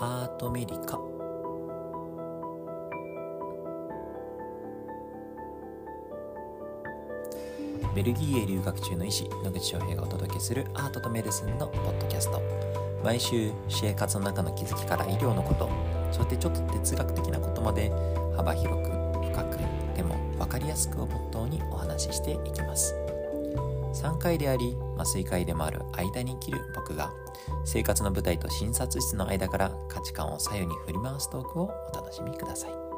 アートメリカ。ベルギーへ留学中の医師野口翔平がお届けするアートとメルスンのポッドキャスト。毎週生活の中の気づきから医療のこと。そしてちょっと哲学的なことまで幅広く深くでも分かりやすくをモットーにお話ししていきます。3回であり麻酔科医でもある間に生きる僕が生活の舞台と診察室の間から価値観を左右に振り回すトークをお楽しみください。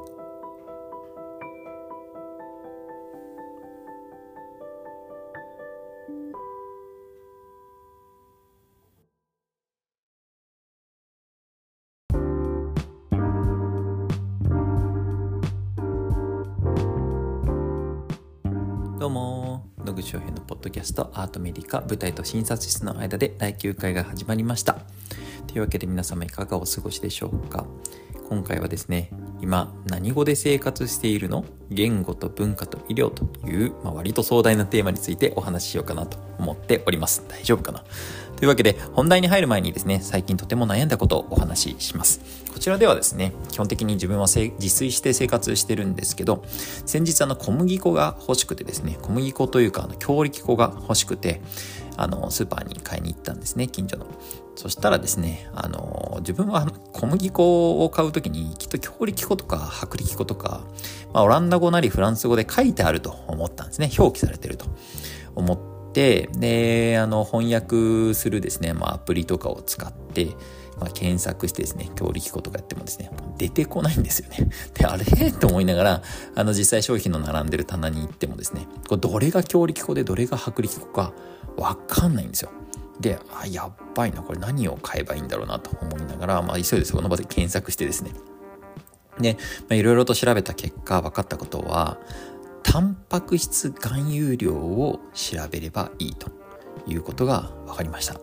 どうも口翔平のポッドキャストアートメディカ舞台と診察室の間で第9回が始まりました。というわけで皆様いかがお過ごしでしょうか。今回はですね今何語で生活しているの？言語と文化と医療という、まあ、割と壮大なテーマについてお話ししようかなと思っております。大丈夫かな？というわけで本題に入る前にですね最近とても悩んだことをお話ししますこちらではですね基本的に自分は自炊して生活してるんですけど先日あの小麦粉が欲しくてですね小麦粉というかあの強力粉が欲しくてあのスーパーに買いに行ったんですね近所のそしたらですね、あの、自分は小麦粉を買うときにきっと強力粉とか薄力粉とか、まあ、オランダ語なりフランス語で書いてあると思ったんですね。表記されてると思って、で、あの、翻訳するですね、まあ、アプリとかを使って、まあ、検索してですね、強力粉とかやってもですね、出てこないんですよね。で、あれ？と思いながら、あの、実際商品の並んでる棚に行ってもですね、これどれが強力粉でどれが薄力粉かわかんないんですよ。で、あ、やっばいな、これ何を買えばいいんだろうなと思いながら、まあ、急いでそこの場で検索してですね。で、いろいろと調べた結果、分かったことは、タンパク質含有量を調べればいいということが分かりました。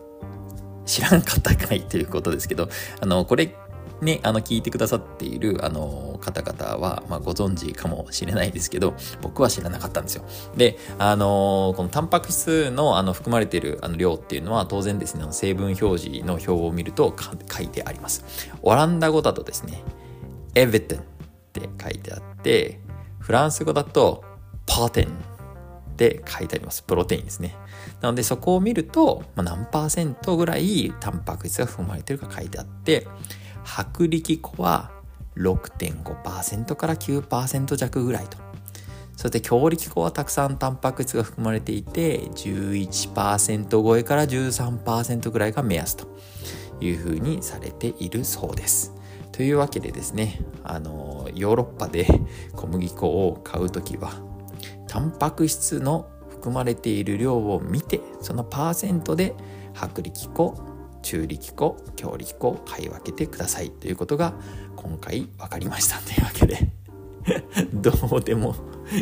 知らんかったかいということですけど、あの、これね、あの、聞いてくださっている、あの、方々は、まあ、ご存知かもしれないですけど、僕は知らなかったんですよ。で、あの、このタンパク質の、あの、含まれている、あの、量っていうのは、当然ですね、あの成分表示の表を見ると書いてあります。オランダ語だとですね、エヴェテンって書いてあって、フランス語だと、パーテンって書いてあります。プロテインですね。なのでそこを見ると、まあ、何パーセントぐらいタンパク質が含まれてるか書いてあって、薄力粉は6.5%から9%弱ぐらいと。そして強力粉はたくさんタンパク質が含まれていて11%超えから13%ぐらいが目安というふうにされているそうです。というわけでですね、あのヨーロッパで小麦粉を買う時はタンパク質の含まれている量を見てそのパーセントで薄力粉中力粉強力粉を買い分けてくださいということが今回分かりましたというわけでどうでも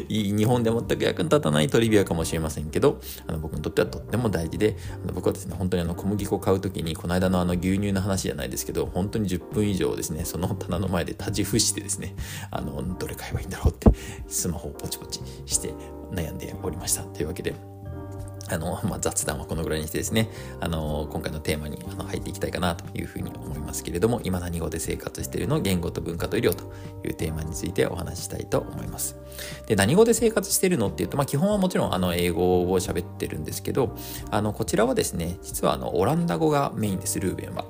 い日本で全く役に立たないトリビアかもしれませんけどあの僕にとってはとっても大事であの僕はですね本当にあの小麦粉を買う時にこの間のあの牛乳の話じゃないですけど本当に10分以上ですねその棚の前で立ち伏してですねあのどれ買えばいいんだろうってスマホをポチポチして悩んでおりました。というわけであの、まあ、雑談はこのぐらいにしてですね、あの、今回のテーマにあの入っていきたいかなというふうに思いますけれども、今何語で生活しているの？言語と文化と医療というテーマについてお話ししたいと思います。で、何語で生活しているの？っていうと、まあ、基本はもちろんあの、英語を喋ってるんですけど、あの、こちらはですね、実はあの、オランダ語がメインです、ルーベンは。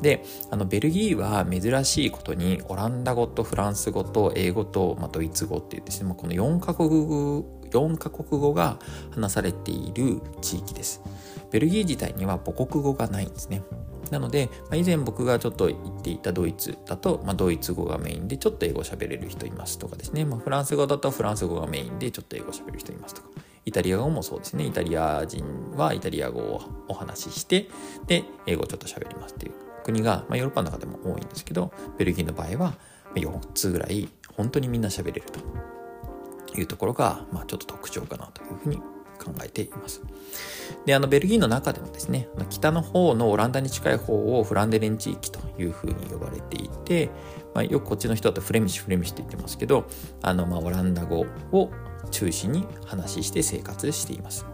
で、あの、ベルギーは珍しいことに、オランダ語とフランス語と英語と、まあ、ドイツ語っていうですね、まあ、この4カ国4カ国語が話されている地域です。ベルギー自体には母国語がないんですね。なので、まあ、以前僕がちょっと言っていたドイツだと、まあ、ドイツ語がメインでちょっと英語喋れる人いますとかですね、まあ、フランス語だとフランス語がメインでちょっと英語喋る人いますとか、イタリア語もそうですね、イタリア人はイタリア語をお話しして、で、英語ちょっと喋りますっていう国が、まあ、ヨーロッパの中でも多いんですけど、ベルギーの場合は4つぐらい本当にみんな喋れると。いうところが、まあ、ちょっと特徴かなというふうに考えています。で、あの、ベルギーの中でもですね、北の方のオランダに近い方をフランデレン地域というふうに呼ばれていて、まあ、よくこっちの人だとフレミシュ、フレミシュって言ってますけど、あの、まあ、オランダ語を中心に話して生活しています。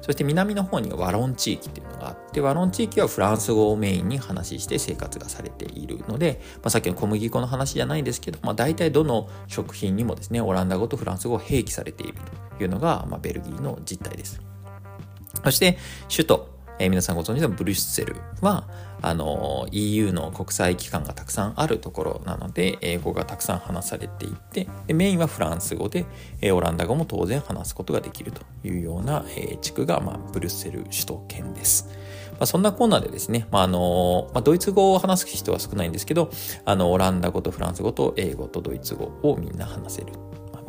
そして南の方にワロン地域っていうのがあって、ワロン地域はフランス語をメインに話して生活がされているので、まあ、さっきの小麦粉の話じゃないですけど、まあ、大体どの食品にもですね、オランダ語とフランス語を併記されているというのが、まあ、ベルギーの実態です。そして、首都、えー、皆さんご存知のブリュッセルは、あの EU の国際機関がたくさんあるところなので英語がたくさん話されていてでメインはフランス語で、えオランダ語も当然話すことができるというような、え地区が、まあ、ブルッセル首都圏です。まあ、そんなコーナーでですね、まああのまあ、ドイツ語を話す人は少ないんですけどあのオランダ語とフランス語と英語とドイツ語をみんな話せる、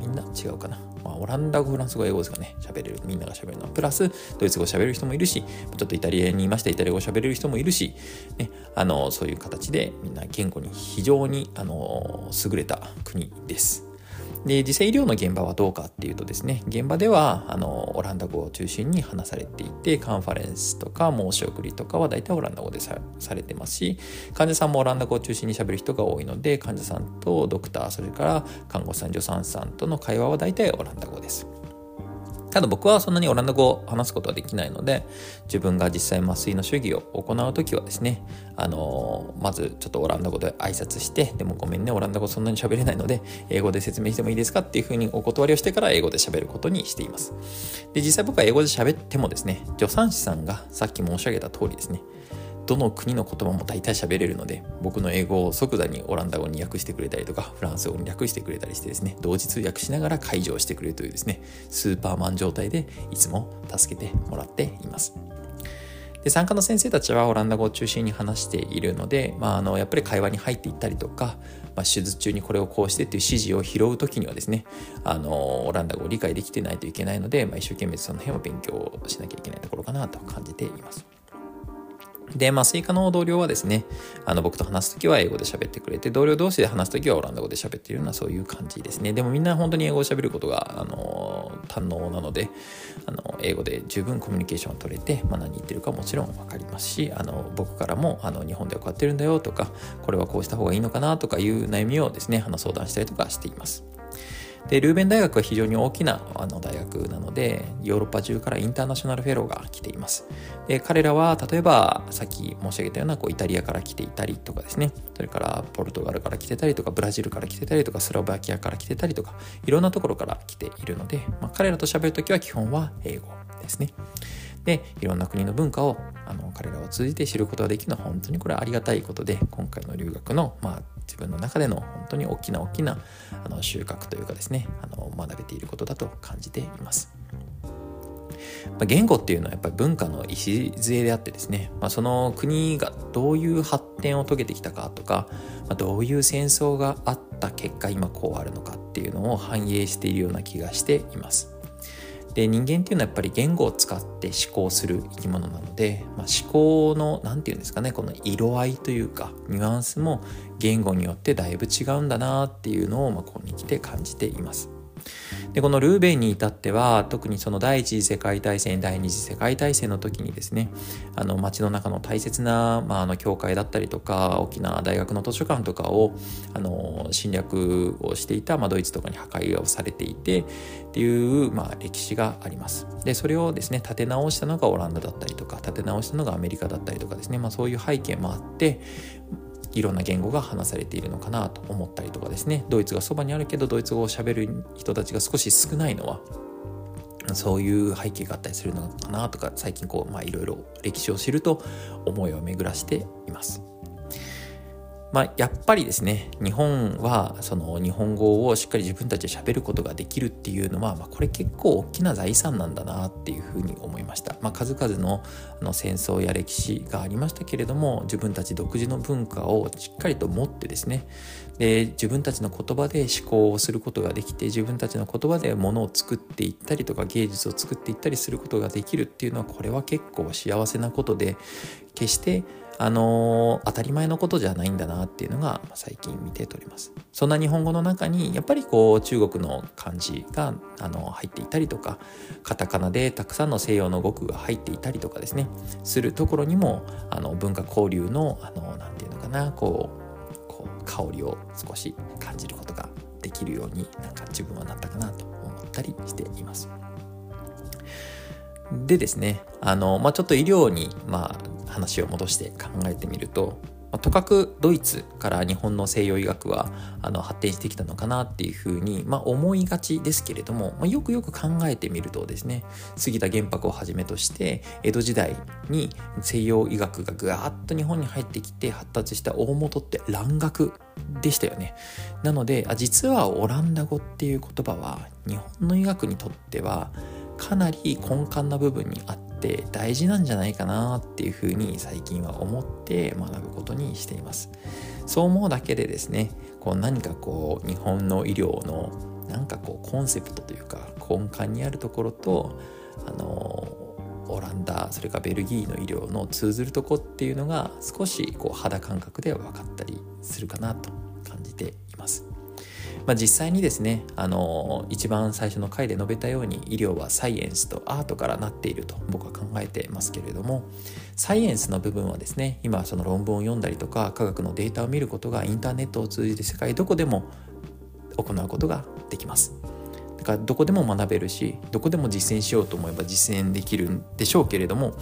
みんな違うかなまあ、オランダ語、フランス語、英語ですかね、喋れる、みんなが喋るのは。プラス、ドイツ語喋る人もいるし、ちょっとイタリアにいました、イタリア語喋れる人もいるし、ね、あの、そういう形でみんな言語に非常に、あの、優れた国です。で実際医療の現場はどうかっていうとですね現場ではあのオランダ語を中心に話されていてカンファレンスとか申し送りとかは大体オランダ語でされてますし患者さんもオランダ語を中心にしゃべる人が多いので患者さんとドクターそれから看護師さん助産師さんとの会話は大体オランダ語です。ただ僕はそんなにオランダ語を話すことはできないので、自分が実際麻酔の主義を行うときはですね、あのー、まずちょっとオランダ語で挨拶して、でもごめんね、オランダ語そんなに喋れないので、英語で説明してもいいですかっていうふうにお断りをしてから英語で喋ることにしています。で、実際僕は英語で喋ってもですね、助産師さんがさっき申し上げた通りですね、どの国の言葉も大体喋れるので僕の英語を即座にオランダ語に訳してくれたりとかフランス語に訳してくれたりしてですね同時通訳しながら解除をしてくれるというですねスーパーマン状態でいつも助けてもらっています。で参加の先生たちはオランダ語を中心に話しているので、まあ、あのやっぱり会話に入っていったりとか、まあ、手術中にこれをこうしてっていう指示を拾う時にはですねあのオランダ語を理解できてないといけないので、まあ、一生懸命その辺を勉強しなきゃいけないところかなと感じています。で、まあ、スイカの同僚はですね、あの、僕と話すときは英語で喋ってくれて、同僚同士で話すときはオランダ語で喋っているような、そういう感じですね。でもみんな本当に英語を喋ることが、あの、堪能なので、あの、英語で十分コミュニケーションを取れて、まあ、何言ってるかもちろんわかりますし、あの、僕からも、あの、日本ではこうやってるんだよとか、これはこうした方がいいのかなとかいう悩みをですね、あの、相談したりとかしています。でルーベン大学は非常に大きなあの大学なのでヨーロッパ中からインターナショナルフェローが来ています。で彼らは例えばさっき申し上げたようなこうイタリアから来ていたりとかですね。それからポルトガルから来てたりとかブラジルから来てたりとかスロバキアから来てたりとかいろんなところから来ているので、まあ、彼らと喋るときは基本は英語ですね。でいろんな国の文化をあの彼らを通じて知ることができるのは本当にこれはありがたいことで今回の留学の、まあ、自分の中での本当に大きな大きなあの収穫というかですねあの学べていることだと感じています。言語っていうのはやっぱり文化の礎であってですね、まあ、その国がどういう発展を遂げてきたかとか、まあ、どういう戦争があった結果今こうあるのかっていうのを反映しているような気がしています。で人間っていうのはやっぱり言語を使って思考する生き物なので、まあ、思考の何て言うんですかねこの色合いというかニュアンスも言語によってだいぶ違うんだなっていうのを、まあ、ここに来て感じています。でこのルーベンに至っては特にその第一次世界大戦第二次世界大戦の時にですねあの街の中の大切な、まあ、あの教会だったりとか大きな大学の図書館とかをあの侵略をしていた、まあ、ドイツとかに破壊をされていてっていう、まあ、歴史があります。でそれをですね立て直したのがオランダだったりとか立て直したのがアメリカだったりとかですね、まあ、そういう背景もあっていろんな言語が話されているのかなと思ったりとかですねドイツがそばにあるけどドイツ語をしゃべる人たちが少し少ないのはそういう背景があったりするのかなとか最近こうまあいろいろ歴史を知ると思いを巡らしています。まあ、やっぱりですね日本はその日本語をしっかり自分たちで喋ることができるっていうのは、まあ、これ結構大きな財産なんだなっていうふうに思いました、まあ、数々のあの戦争や歴史がありましたけれども自分たち独自の文化をしっかりと持ってですねで自分たちの言葉で思考をすることができて自分たちの言葉で物を作っていったりとか芸術を作っていったりすることができるっていうのはこれは結構幸せなことで決してあのー、当たり前のことじゃないんだなっていうのが最近見て取れます。そんな日本語の中にやっぱりこう中国の漢字があの入っていたりとかカタカナでたくさんの西洋の語句が入っていたりとかですねするところにもあの文化交流のあのなんていうのかなこうこう香りを少し感じることができるようになんか自分はなったかなと思ったりしています。でですね、あの、まあ、ちょっと医療に、まあ、話を戻して考えてみると、まとかくドイツから日本の西洋医学はあの発展してきたのかなっていうふうに、まあ、思いがちですけれども、まあ、よくよく考えてみるとですね杉田玄白をはじめとして江戸時代に西洋医学がぐわっと日本に入ってきて発達した大元って蘭学でしたよね。なのであ実はオランダ語っていう言葉は日本の医学にとってはかなり根幹な部分にあって大事なんじゃないかなっていうふうに最近は思って学ぶことにしています。そう思うだけでですねこう何かこう日本の医療のなんかこうコンセプトというか根幹にあるところとあのオランダそれからベルギーの医療の通ずるとこっていうのが少しこう肌感覚では分かったりするかなと感じていま。あ、実際にですねあの一番最初の回で述べたように医療はサイエンスとアートからなっていると僕は考えてますけれどもサイエンスの部分はですね今その論文を読んだりとか科学のデータを見ることがインターネットを通じて世界どこでも行うことができます。かどこでも学べるしどこでも実践しようと思えば実践できるんでしょうけれども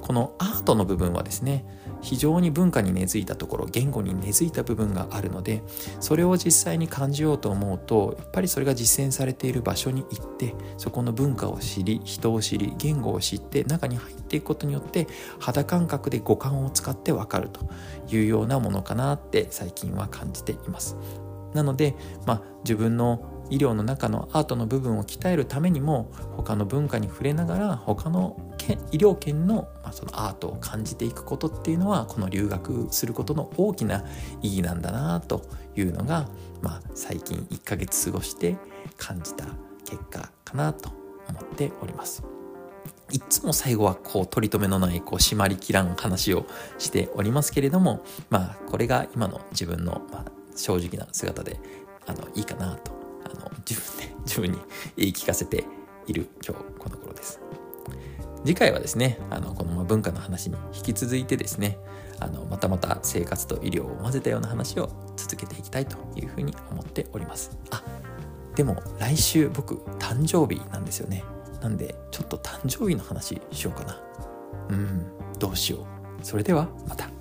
このアートの部分はですね非常に文化に根付いたところ言語に根付いた部分があるのでそれを実際に感じようと思うとやっぱりそれが実践されている場所に行ってそこの文化を知り人を知り言語を知って中に入っていくことによって肌感覚で五感を使って分かるというようなものかなって最近は感じています。なので、まあ、自分の医療の中のアートの部分を鍛えるためにも他の文化に触れながら他の医療圏の,、まあそのアートを感じていくことっていうのはこの留学することの大きな意義なんだなというのが、まあ、最近1ヶ月過ごして感じた結果かなと思っております。いつも最後はこう取り留めのないこう締まりきらん話をしておりますけれどもまあこれが今の自分のまあ正直な姿であのいいかなとあの自分で 自分に言い聞かせている今日この頃です。次回はですねあのこの文化の話に引き続いてですねあのまたまた生活と医療を混ぜたような話を続けていきたいというふうに思っております。あでも来週僕誕生日なんですよね。なんでちょっと誕生日の話しようかな。うんどうしよう。それではまた。